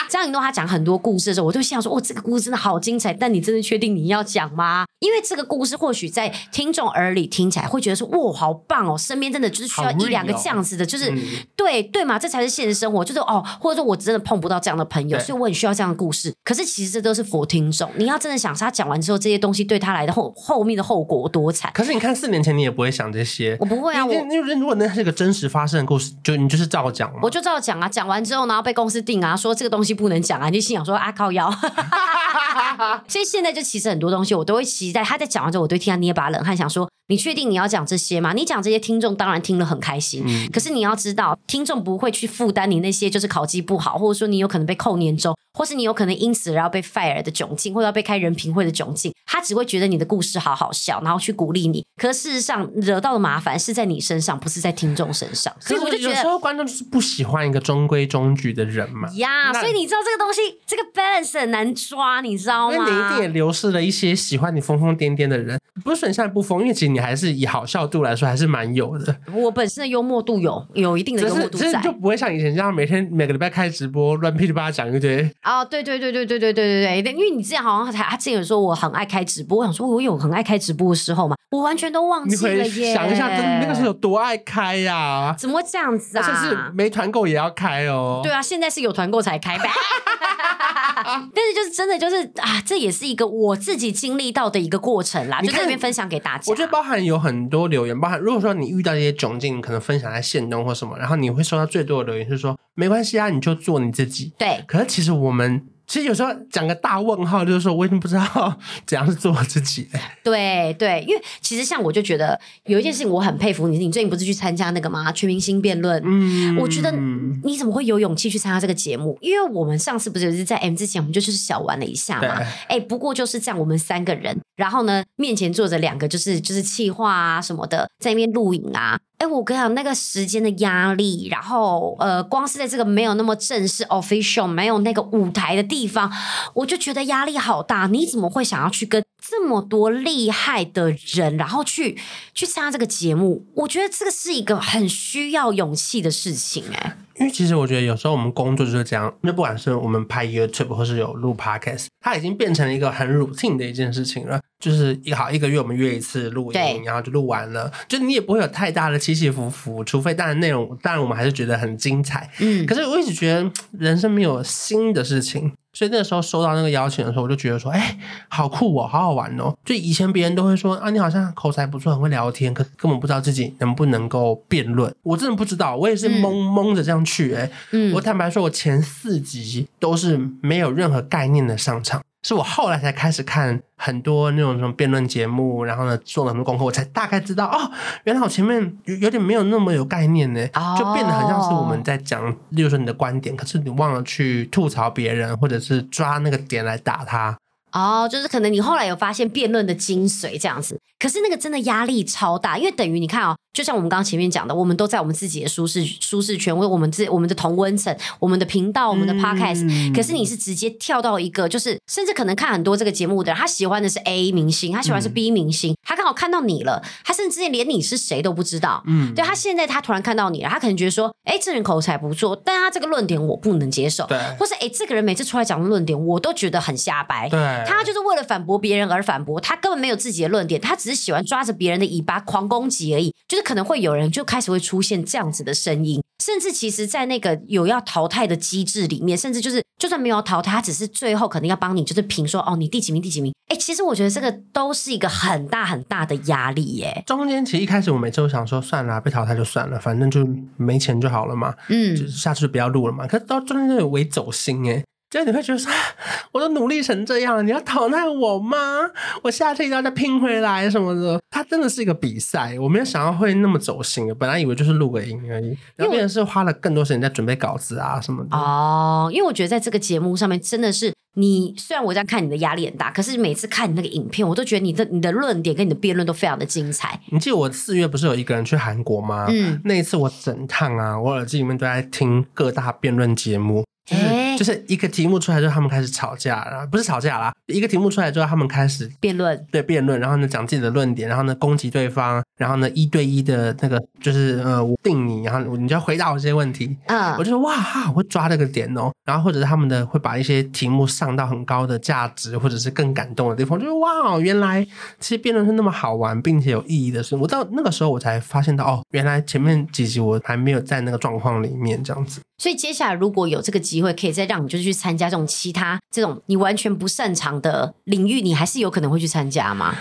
张颖诺他讲很多故事的时候，我就想说：“哦，这个故事真的好精彩。”但你真的确定你要讲吗？因为这个故事或许在听众耳里听起来会觉得说：“哇，好棒哦！”身边真的就是需要一两个这样子的，就是、嗯、对对嘛，这才是现实生活。就是哦，或者说我真的碰不到这样的朋友，所以我很需要这样的故事。可是其实这都是 for 听众。你要真的想，他讲完之后，这些东西对他来的后后面的后果多惨。可是你看，四年前你也不会想这些，我不会啊。因为如果那是一个真实发生的故事，就你就是照讲嘛。我就照讲啊，讲完之后，然后被公司定啊，说这个东西不能讲啊，你就心想说啊，靠腰。所以现在就其实很多东西我都会期待他在讲完之后，我都会替他捏把冷汗，想说你确定你要讲这些吗？你讲这些，听众当然听了很开心。嗯、可是你要知道，听众不会去负担你那些就是考绩不好，或者说你有可能被扣年终，或是你有可能因此而要被 fire 的窘境，或者要被开人评会的窘境。他只会觉得你的故事好好笑，然后去鼓励你。可是事实上，惹到的麻烦是在你身上，不是在听众身上。所以我就觉得，有时候观众就是不喜欢一个中规中矩的人嘛。呀，所以你知道这个东西，这个 balance 很难抓，你知道吗？那你一定也流失了一些喜欢你疯疯癫癫的人。不是说你现在不疯，因为其实你还是以好笑度来说还是蛮有的。我本身的幽默度有有一定的幽默度在，就不会像以前这样每天每个礼拜开直播乱噼里啪啦讲一堆。哦，对对对对对对对对对，因为你之前好像他他之前有说我很爱开直播，我想说我有很爱开直播的时候嘛，我完全都忘记了耶。想一下，那个时候有多爱开呀、啊？怎么会这样子啊？就是没团购也要开哦。对啊，现在是有团购才开呗。但是就是真的就是啊，这也是一个我自己经历到的一个过程啦，就在这边分享给大家。我觉得包含有很多留言，包含如果说你遇到一些窘境，你可能分享在线中或什么，然后你会收到最多的留言是说没关系啊，你就做你自己。对，可是其实我们。其实有时候讲个大问号，就是说我已经不知道怎样是做我自己。对对，因为其实像我就觉得有一件事情我很佩服你，你最近不是去参加那个吗？全明星辩论。嗯，我觉得你怎么会有勇气去参加这个节目？因为我们上次不是在 M 之前，我们就就是小玩了一下嘛。哎，不过就是这样，我们三个人，然后呢，面前坐着两个就是就是气话啊什么的，在那边录影啊。哎，我跟你讲，那个时间的压力，然后呃，光是在这个没有那么正式 official，没有那个舞台的地方，我就觉得压力好大。你怎么会想要去跟这么多厉害的人，然后去去参加这个节目？我觉得这个是一个很需要勇气的事情，哎。因为其实我觉得有时候我们工作就是这样，那不管是我们拍 YouTube 或是有录 Podcast，它已经变成了一个很 routine 的一件事情了。就是一好一个月我们约一次录音，对然后就录完了，就你也不会有太大的起起伏伏，除非当然内容当然我们还是觉得很精彩。嗯，可是我一直觉得人生没有新的事情。所以那个时候收到那个邀请的时候，我就觉得说，哎、欸，好酷哦，好好玩哦。就以前别人都会说啊，你好像口才不错，很会聊天，可根本不知道自己能不能够辩论。我真的不知道，我也是懵懵的这样去、欸。哎、嗯，我坦白说，我前四集都是没有任何概念的上场。是我后来才开始看很多那种什么辩论节目，然后呢做了很多功课，我才大概知道哦，原来我前面有有点没有那么有概念呢，就变得很像是我们在讲，例如说你的观点，可是你忘了去吐槽别人，或者是抓那个点来打他。哦，就是可能你后来有发现辩论的精髓这样子，可是那个真的压力超大，因为等于你看哦，就像我们刚刚前面讲的，我们都在我们自己的舒适舒适圈，为我们自我们的同温层，我们的频道，我们的 podcast，嗯，可是你是直接跳到一个，就是甚至可能看很多这个节目的人，他喜欢的是 A 明星，他喜欢是 B 明星，嗯，他刚好看到你了，他甚至连你是谁都不知道，嗯，对，他现在他突然看到你了，他可能觉得说，哎，这人口才不错，但他这个论点我不能接受，对，或是哎，这个人每次出来讲的论点我都觉得很瞎掰，对。他就是为了反驳别人而反驳，他根本没有自己的论点，他只是喜欢抓着别人的尾巴狂攻击而已。就是可能会有人就开始会出现这样子的声音，甚至其实，在那个有要淘汰的机制里面，甚至就是就算没有淘汰，他只是最后可能要帮你就是评说哦，你第几名第几名。哎，其实我觉得这个都是一个很大很大的压力耶。中间其实一开始我每次都想说算了，被淘汰就算了，反正就没钱就好了嘛，嗯，就是下次就不要录了嘛。可是到中间有为走心哎。就你会觉得说，我都努力成这样了，你要淘汰我吗？我下次一定要再拼回来什么的。它真的是一个比赛，我没有想到会那么走心。本来以为就是录个音而已，然后变成是花了更多时间在准备稿子啊什么的。哦，因为我觉得在这个节目上面，真的是你虽然我在看你的压力很大，可是每次看你那个影片，我都觉得你的你的论点跟你的辩论都非常的精彩。你记得我四月不是有一个人去韩国吗？嗯，那一次我整趟啊，我耳机里面都在听各大辩论节目。就是就是一个题目出来之后，他们开始吵架，然后不是吵架啦，一个题目出来之后，他们开始辩论，对辩论，然后呢讲自己的论点，然后呢攻击对方，然后呢一对一的那个就是呃我定你，然后你就要回答我这些问题，嗯，我就说哇哈，我会抓这个点哦，然后或者是他们的会把一些题目上到很高的价值，或者是更感动的地方，就是哇，原来其实辩论是那么好玩并且有意义的事，我到那个时候我才发现到哦，原来前面几集我还没有在那个状况里面这样子。所以接下来如果有这个机会，可以再让你就是去参加这种其他这种你完全不擅长的领域，你还是有可能会去参加吗？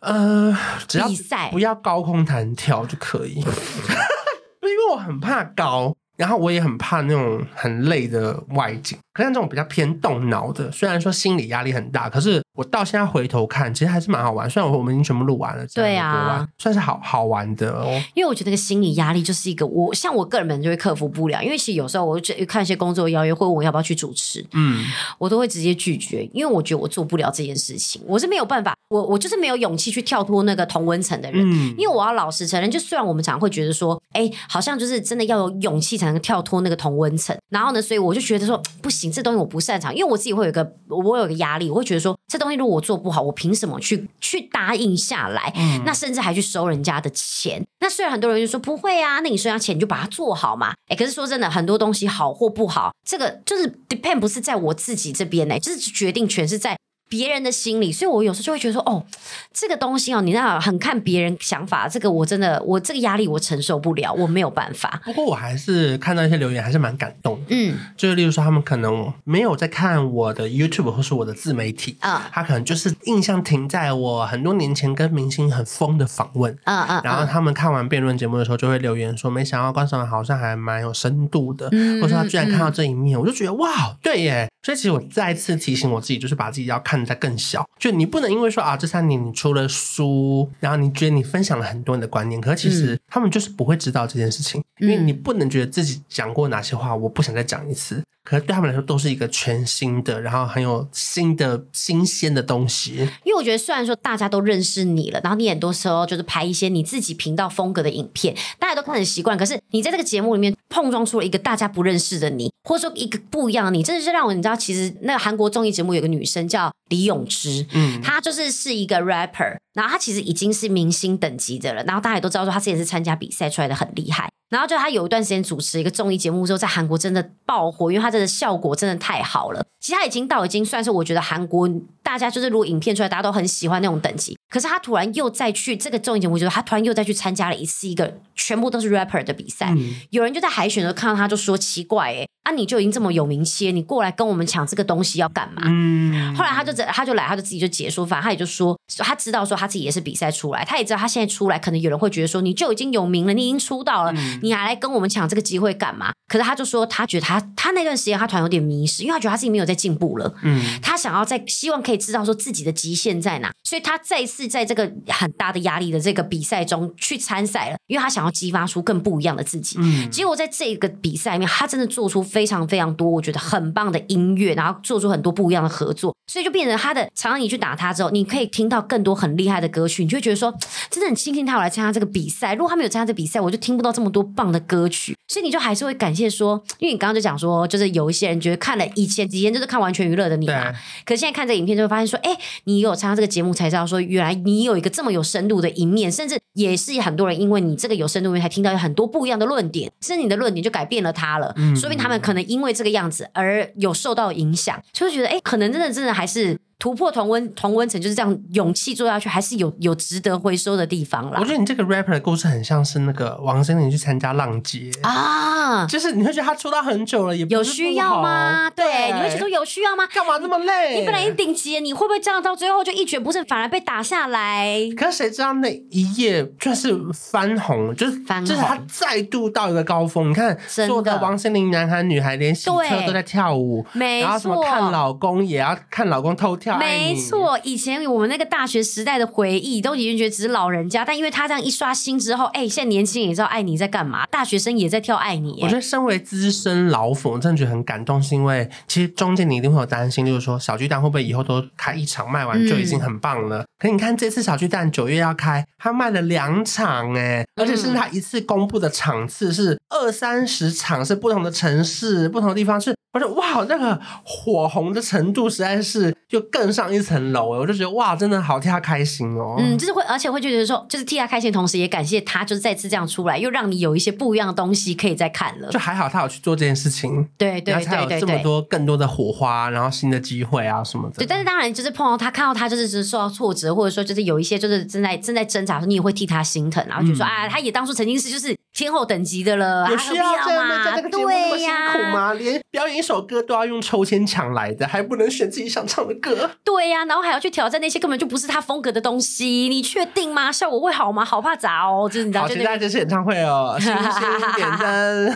呃，只要比赛不要高空弹跳就可以，因为我很怕高，然后我也很怕那种很累的外景。可是像这种比较偏动脑的，虽然说心理压力很大，可是我到现在回头看，其实还是蛮好玩。虽然我们已经全部录完了，对啊，算是好好玩的哦。因为我觉得那个心理压力就是一个我像我个人本身就会克服不了，因为其实有时候我就看一些工作邀约会问我要不要去主持，嗯，我都会直接拒绝，因为我觉得我做不了这件事情，我是没有办法，我我就是没有勇气去跳脱那个同温层的人，嗯，因为我要老实承认，就虽然我们常常会觉得说，哎，好像就是真的要有勇气才能跳脱那个同温层，然后呢，所以我就觉得说不行，这东西我不擅长，因为我自己会有一个，我有一个压力，我会觉得说，这东西如果我做不好，我凭什么去去答应下来？嗯，那甚至还去收人家的钱。那虽然很多人就说不会啊，那你收人家钱你就把它做好嘛。哎，可是说真的，很多东西好或不好，这个就是 depend 不是在我自己这边呢，就是决定权是在。别人的心理，所以我有时候就会觉得说，哦，这个东西哦，你那很看别人想法，这个我真的，我这个压力我承受不了，我没有办法。不过我还是看到一些留言，还是蛮感动的。嗯，就是例如说，他们可能没有在看我的 YouTube 或是我的自媒体啊，他可能就是印象停在我很多年前跟明星很疯的访问，嗯嗯，然后他们看完辩论节目的时候，就会留言说，没想到关韶文好像还蛮有深度的，嗯，或者说他居然看到这一面，我就觉得哇，对耶。所以其实我再次提醒我自己，就是把自己要看得再更小。就你不能因为说啊，这三年你出了书，然后你觉得你分享了很多你的观念，可是其实他们就是不会知道这件事情，因为你不能觉得自己讲过哪些话，我不想再讲一次。可是对他们来说都是一个全新的，然后很有新的新鲜的东西。因为我觉得虽然说大家都认识你了，然后你很多时候就是拍一些你自己频道风格的影片，大家都看很习惯。可是你在这个节目里面碰撞出了一个大家不认识的你，或者说一个不一样的你，真的是让我你知道，其实那个韩国综艺节目有个女生叫李咏芝，嗯，她就是是一个 rapper，然后他其实已经是明星等级的了，然后大家也都知道说他之前是参加比赛出来的，很厉害。然后就他有一段时间主持一个综艺节目之后，在韩国真的爆火，因为他真的效果真的太好了。其实他已经到已经算是我觉得韩国大家就是如果影片出来，大家都很喜欢那种等级。可是他突然又再去这个综艺节目，就是他突然又再去参加了一次一个全部都是 rapper 的比赛。嗯、有人就在海选的时候看到他就说奇怪诶，啊你就已经这么有名气，你过来跟我们抢这个东西要干嘛？嗯、后来他就他就来，他就自己就解说，反正他也就说他知道说他自己也是比赛出来，他也知道他现在出来可能有人会觉得说你就已经有名了，你已经出道了，嗯、你还来跟我们抢这个机会干嘛？可是他就说他觉得他他那段时间他突然有点迷失，因为他觉得他自己没有在进步了。嗯，他想要在希望可以知道说自己的极限在哪，所以他再一次在这个很大的压力的这个比赛中去参赛了，因为他想要激发出更不一样的自己。嗯，结果在这个比赛里面，他真的做出非常非常多我觉得很棒的音乐，然后做出很多不一样的合作，所以就变成他的。常常你去打他之后，你可以听到更多很厉害的歌曲，你就会觉得说真的很庆幸他有来参加这个比赛。如果他没有参加这个比赛，我就听不到这么多棒的歌曲。所以你就还是会感谢说，因为你刚刚就讲说，就是有一些人觉得看了以前几天就是看完全娱乐的你嘛。可是现在看这个影片就会发现说，哎，你有参加这个节目才知道说，原来你有一个这么有深度的一面，甚至也是很多人因为你这个有深度面，才听到有很多不一样的论点，甚至你的论点就改变了他了。嗯，说明他们可能因为这个样子而有受到影响，就会觉得，哎，可能真的真的还是。突破同温同温层就是这样，勇气做下去还是有有值得回收的地方啦。我觉得你这个 rapper 的故事很像是那个王心凌去参加浪姐啊，就是你会觉得他出道很久了，也不有需要吗？对，对你会觉得有需要吗？干嘛这么累？你本来已经顶级，你会不会这样到最后就一蹶不振，反而被打下来？可是谁知道那一夜就是翻红，就是翻，就是他再度到一个高峰。你看，所有的王心凌男孩女孩连洗车都在跳舞，然后什么看老公也要看老公偷跳，没错。以前我们那个大学时代的回忆，都已经觉得只是老人家，但因为他这样一刷新之后，哎，现在年轻人也知道爱你在干嘛，大学生也在跳爱你。我觉得身为资深老粉，我真的觉得很感动，是因为其实中间你一定会有担心，就是说小巨蛋会不会以后都开一场卖完就已经很棒了？嗯、可你看这次小巨蛋九月要开，他卖了两场哎，而且是他一次公布的场次是二三十场，是不同的城市、不同的地方，是我说哇，那个火红的程度实在是就更上一层楼。我就觉得哇，真的好替他开心哦。嗯，就是会，而且会觉得说，就是替他开心，同时也感谢他，就是再次这样出来，又让你有一些不一样的东西可以再看了。就还好他有去做这件事情，对对对对，才有这么多更多的火花，然后新的机会啊什么的。对，但是当然就是碰到他，看到他就是是受到挫折，或者说就是有一些就是正在正在挣扎的时候，你也会替他心疼，然后就说、嗯、啊，他也当初曾经是就是铁天后等级的了，有需要这样吗？在这个节目那么辛苦吗？连表演一首歌都要用抽签抢来的，还不能选自己想唱的歌？对呀、啊，然后还要去挑战那些根本就不是他风格的东西，你确定吗？效果会好吗？好怕砸哦！就是你知道，好期待这次演唱会哦，星星点灯。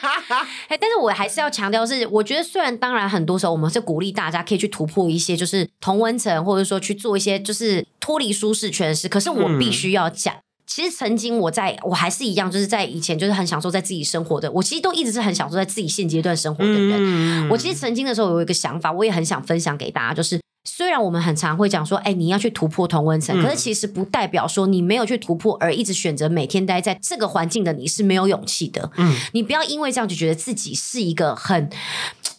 哎，但是我还是要强调是，我觉得虽然当然很多时候我们是鼓励大家可以去突破一些，就是同温层，或者说去做一些就是脱离舒适圈的事，可是我必须要讲。嗯其实曾经我在我还是一样，就是在以前就是很享受在自己生活的。我其实都一直是很享受在自己现阶段生活的人。嗯、我其实曾经的时候有一个想法，我也很想分享给大家，就是虽然我们很常会讲说，哎，你要去突破同温层，嗯、可是其实不代表说你没有去突破而一直选择每天待在这个环境的你是没有勇气的。嗯，你不要因为这样就觉得自己是一个很。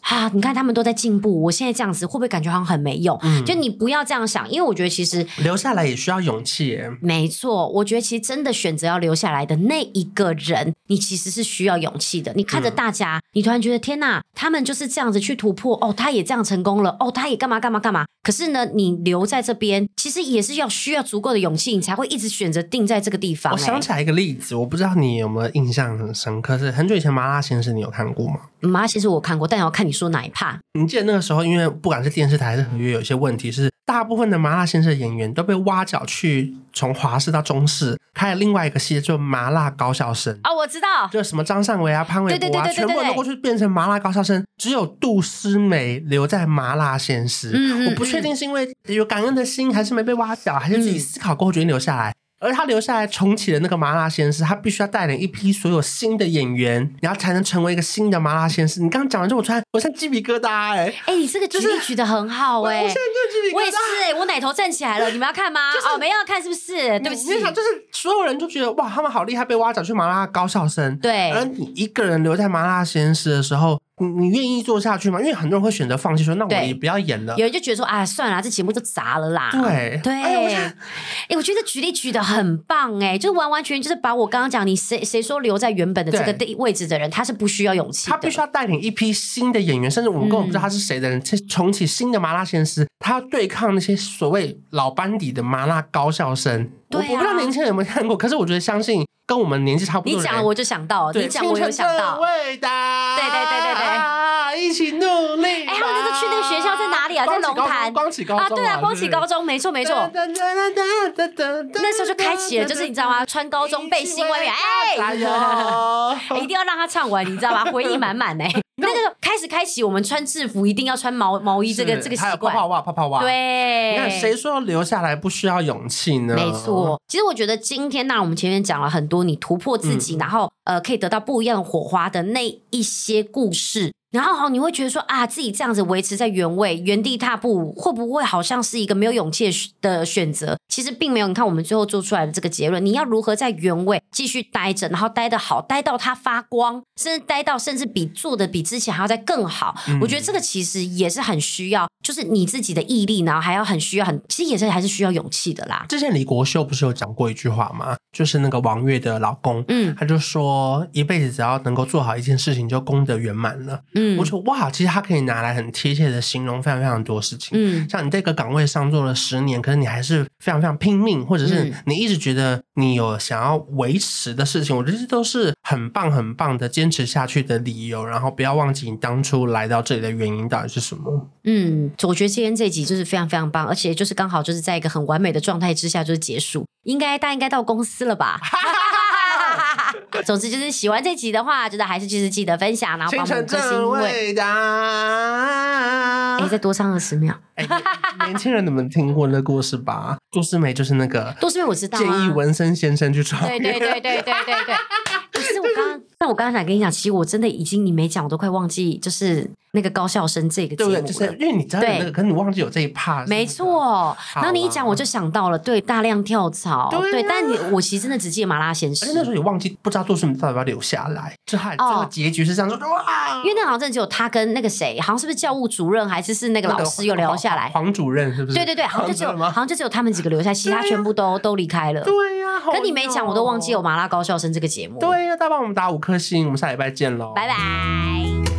啊！你看他们都在进步，我现在这样子会不会感觉好像很没用？嗯，就你不要这样想，因为我觉得其实留下来也需要勇气耶。没错，我觉得其实真的选择要留下来的那一个人，你其实是需要勇气的。你看着大家，嗯、你突然觉得天哪，他们就是这样子去突破哦，他也这样成功了哦，他也干嘛干嘛干嘛。可是呢，你留在这边，其实也是要需要足够的勇气，你才会一直选择定在这个地方。我想起来一个例子，我不知道你有没有印象很深刻，是很久以前《麻辣先生》，你有看过吗？麻辣先生我看过，但要看你说哪一 part。你记得那个时候，因为不管是电视台还是合约，有些问题是大部分的麻辣先生演员都被挖角去从华视到中视开了另外一个系列，就麻辣高校生。哦，我知道，就什么张善伟啊、潘玮柏啊，全部都过去变成麻辣高校生，只有杜诗美留在麻辣鲜师。嗯，我不确定是因为有感恩的心，还是没被挖角，还是自己思考过后决定留下来。而他留下来重启的那个麻辣鲜师，他必须要带领一批所有新的演员，然后才能成为一个新的麻辣鲜师。你刚刚讲完之后，我突然我像鸡皮疙瘩哎、欸！哎、欸，你这个举例举的很好哎、欸！我现在就鸡皮疙瘩，我也是哎、欸，我奶头站起来了。你们要看吗？就是、哦，没有要看是不是？对不起，你想就是所有人就觉得哇，他们好厉害，被挖角去麻辣高校生。对，而你一个人留在麻辣鲜师的时候。你你愿意做下去吗？因为很多人会选择放弃，说那我也不要演了。有人就觉得说哎，算了，这节目就砸了啦。对对，哎、欸欸，我觉得举例举的很棒哎、就是完完全全就是把我刚刚讲，你谁谁说留在原本的这个地位置的人，他是不需要勇气，他必须要带领一批新的演员，甚至我们根本不知道他是谁的人，去、嗯、重启新的麻辣鲜师，他要对抗那些所谓老班底的麻辣高校生。对、啊，我不知道年轻人有没有看过，可是我觉得相信跟我们年纪差不多。你讲了我就想到，你讲我就想到。对对对对对。一起努力！哎，他们那个去那个学校在哪里啊？在龙潭。光启高中啊，对啊，光启高中，没错没错。那时候就开启了，就是你知道吗？穿高中背心，外面哎，一定要让他唱完，你知道吗？回忆满满哎。那个开始开启，我们穿制服一定要穿毛毛衣，这个这个习惯。还有泡泡袜，泡泡袜。对，你看谁说留下来不需要勇气呢？没错，其实我觉得今天那我们前面讲了很多，你突破自己，然后呃，可以得到不一样的火花的那一些故事。然后好，你会觉得说啊，自己这样子维持在原位、原地踏步，会不会好像是一个没有勇气的选择？其实并没有。你看我们最后做出来的这个结论，你要如何在原位继续待着，然后待得好，待到它发光，甚至待到甚至比做的比之前还要再更好。嗯、我觉得这个其实也是很需要，就是你自己的毅力，然后还要很需要很，其实也是还是需要勇气的啦。之前李国秀不是有讲过一句话吗？就是那个王月的老公，嗯，他就说一辈子只要能够做好一件事情，就功德圆满了。嗯，我说哇，其实他可以拿来很贴切的形容非常非常多事情。嗯，像你这个岗位上做了十年，可是你还是非常非常拼命，或者是你一直觉得你有想要维持的事情，我觉得这都是很棒很棒的坚持下去的理由。然后不要忘记你当初来到这里的原因到底是什么。嗯，我觉得今天这集就是非常非常棒，而且就是刚好就是在一个很完美的状态之下就是结束。应该大家应该到公司了吧？总之就是喜欢这集的话，就是还是就是记得分享，然后帮我们更新。伟大！哎，再多唱二十秒。哎，年轻人你们听过那故事吧？杜诗美就是那个，杜诗美我知道，建议文森先生去创。对对对对对对对。可是我刚，但我刚才想跟你讲，其实我真的已经你没讲，我都快忘记，就是那个高校生这个节目了。就是因为你知道那个，可是你忘记有这一 part。没错。然后你一讲，我就想到了，对，大量跳槽。对。但你我其实真的只记得麻辣鲜师。那时候也忘记，不知道做什么到底要不要留下来。就还这个结局是这样说，哇！因为那好像真的只有他跟那个谁，好像是不是教务主任，还是是那个老师有留下来？黄主任是不是？对对对，好像就只有好像就只有他们几个留下，其他全部都都离开了。对呀。跟你没讲，我都忘记有麻辣高校生这个节目。对呀，大家帮我们打五颗星，我们下礼拜见喽，拜拜。